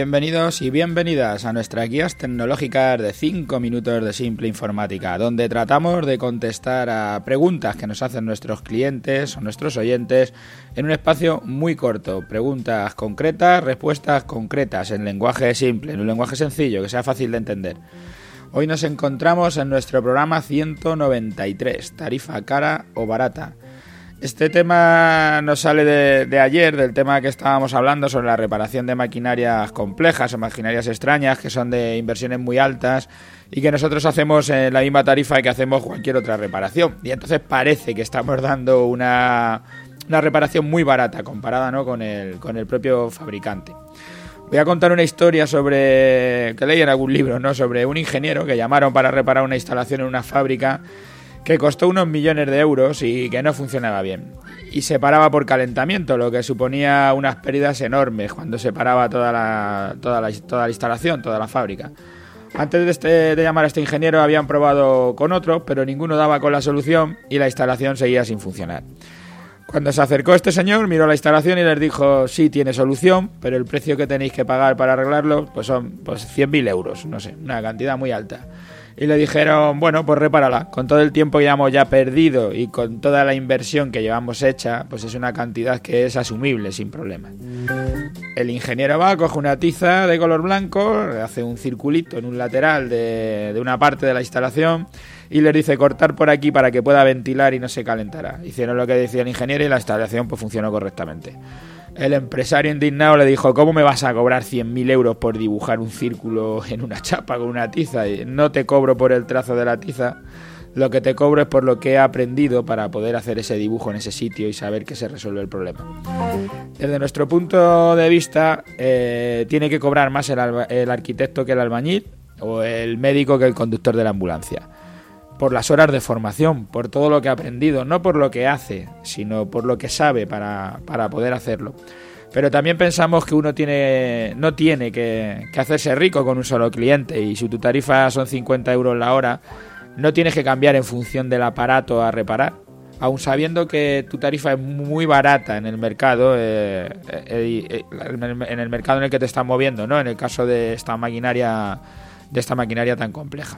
Bienvenidos y bienvenidas a nuestras guías tecnológicas de 5 minutos de simple informática, donde tratamos de contestar a preguntas que nos hacen nuestros clientes o nuestros oyentes en un espacio muy corto. Preguntas concretas, respuestas concretas en lenguaje simple, en un lenguaje sencillo, que sea fácil de entender. Hoy nos encontramos en nuestro programa 193, tarifa cara o barata. Este tema nos sale de, ayer, del tema que estábamos hablando sobre la reparación de maquinarias complejas o maquinarias extrañas que son de inversiones muy altas y que nosotros hacemos en la misma tarifa que hacemos cualquier otra reparación. Y entonces parece que estamos dando una, una reparación muy barata comparada ¿no? con, el, con el propio fabricante. Voy a contar una historia sobre que leí en algún libro, ¿no? Sobre un ingeniero que llamaron para reparar una instalación en una fábrica que costó unos millones de euros y que no funcionaba bien. Y se paraba por calentamiento, lo que suponía unas pérdidas enormes cuando se paraba toda la, toda la, toda la instalación, toda la fábrica. Antes de, este, de llamar a este ingeniero habían probado con otro, pero ninguno daba con la solución y la instalación seguía sin funcionar. Cuando se acercó este señor, miró la instalación y les dijo, sí, tiene solución, pero el precio que tenéis que pagar para arreglarlo pues son pues 100.000 euros, no sé, una cantidad muy alta y le dijeron, bueno, pues repárala. Con todo el tiempo que llevamos ya perdido y con toda la inversión que llevamos hecha, pues es una cantidad que es asumible sin problema. El ingeniero va, coge una tiza de color blanco, hace un circulito en un lateral de, de una parte de la instalación y les dice cortar por aquí para que pueda ventilar y no se calentará. Hicieron lo que decía el ingeniero y la instalación pues funcionó correctamente. El empresario indignado le dijo, ¿cómo me vas a cobrar 100.000 euros por dibujar un círculo en una chapa con una tiza? No te cobro por el trazo de la tiza, lo que te cobro es por lo que he aprendido para poder hacer ese dibujo en ese sitio y saber que se resuelve el problema. Desde nuestro punto de vista, eh, tiene que cobrar más el, el arquitecto que el albañil o el médico que el conductor de la ambulancia por las horas de formación, por todo lo que ha aprendido, no por lo que hace, sino por lo que sabe para, poder hacerlo. Pero también pensamos que uno tiene, no tiene que, hacerse rico con un solo cliente y si tu tarifa son 50 euros la hora, no tienes que cambiar en función del aparato a reparar. Aun sabiendo que tu tarifa es muy barata en el mercado, eh, eh, eh, en el mercado en el que te estás moviendo, ¿no? En el caso de esta maquinaria, de esta maquinaria tan compleja.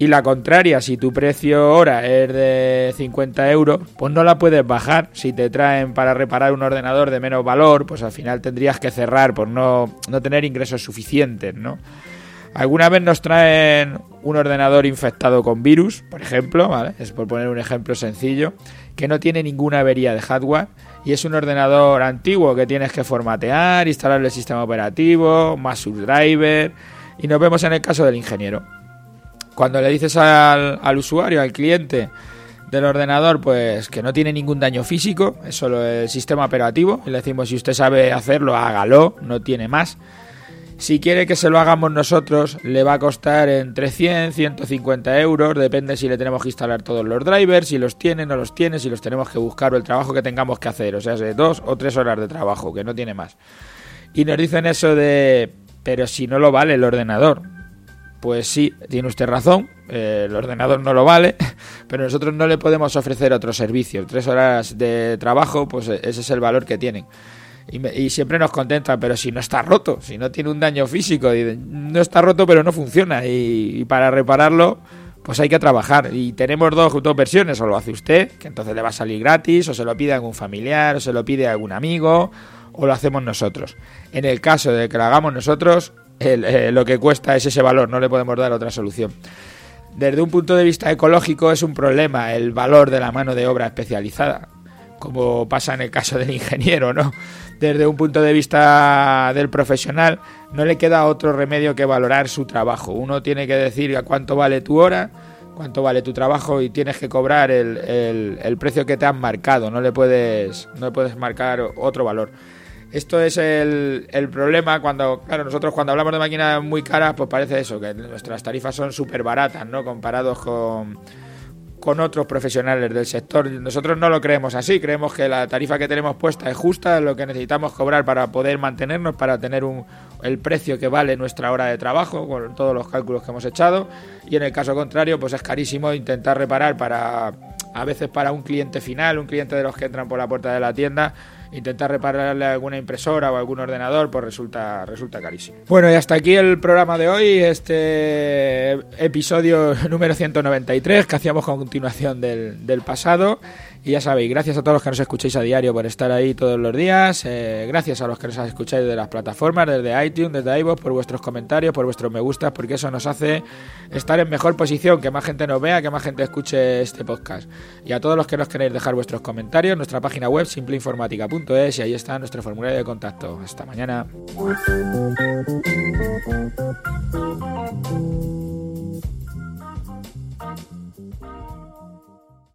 Y la contraria, si tu precio hora es de 50 euros, pues no la puedes bajar. Si te traen para reparar un ordenador de menos valor, pues al final tendrías que cerrar por no, no tener ingresos suficientes, ¿no? Alguna vez nos traen un ordenador infectado con virus, por ejemplo, ¿vale? Es por poner un ejemplo sencillo, que no tiene ninguna avería de hardware y es un ordenador antiguo que tienes que formatear, instalarle el sistema operativo, más subdriver y nos vemos en el caso del ingeniero cuando le dices al, usuario, al cliente del ordenador, pues que no tiene ningún daño físico, es solo el sistema operativo, y le decimos si usted sabe hacerlo, hágalo, no tiene más. Si quiere que se lo hagamos nosotros, le va a costar entre 100 150 euros, depende si le tenemos que instalar todos los drivers, si los tiene, no los tiene, si los tenemos que buscar o el trabajo que tengamos que hacer, o sea, de dos o tres horas de trabajo, que no tiene más. Y nos dicen eso de, pero si no lo vale el ordenador, pues sí, tiene usted razón, eh, el ordenador no lo vale, pero nosotros no le podemos ofrecer otro servicio. Tres horas de trabajo, pues e, ese es el valor que tienen. Y, siempre nos contenta, pero si no está roto, si no tiene un daño físico, no está roto pero no funciona y, para repararlo pues hay que trabajar. Y tenemos dos, dos versiones, o lo hace usted, que entonces le va a salir gratis, o se lo pide a algún familiar, o se lo pide a algún amigo, o lo hacemos nosotros. En el caso de que lo hagamos nosotros, eh, lo que cuesta es ese valor, no le podemos dar otra solución. Desde un punto de vista ecológico es un problema el valor de la mano de obra especializada, como pasa en el caso del ingeniero, ¿no? Desde un punto de vista del profesional no le queda otro remedio que valorar su trabajo. Uno tiene que decir a cuánto vale tu hora, cuánto vale tu trabajo y tienes que cobrar el, el precio que te han marcado, no le puedes, no le puedes marcar otro valor. Esto es el, el, problema cuando, claro, nosotros cuando hablamos de máquinas muy caras, pues parece eso, que nuestras tarifas son súper baratas, ¿no? Comparados con, con otros profesionales del sector. Nosotros no lo creemos así, creemos que la tarifa que tenemos puesta es justa, es lo que necesitamos cobrar para poder mantenernos, para tener un, el precio que vale nuestra hora de trabajo, con todos los cálculos que hemos echado, y en el caso contrario, pues es carísimo intentar reparar para, a veces para un cliente final, un cliente de los que entran por la puerta de la tienda, intentar repararle alguna impresora o algún ordenador, pues resulta, resulta carísimo. Bueno, y hasta aquí el programa de hoy, este episodio número 193 que hacíamos con continuación del, del pasado. Y ya sabéis, gracias a todos los que nos escucháis a diario por estar ahí todos los días. Eh, gracias a los que nos escucháis desde las plataformas, desde iTunes, desde iVoox, por vuestros comentarios, por vuestros me gustas, porque eso nos hace estar en mejor posición, que más gente nos vea, que más gente escuche este podcast. Y a todos los que nos queréis dejar vuestros comentarios, nuestra página web simpleinformática.es y ahí está nuestro formulario de contacto. Hasta mañana.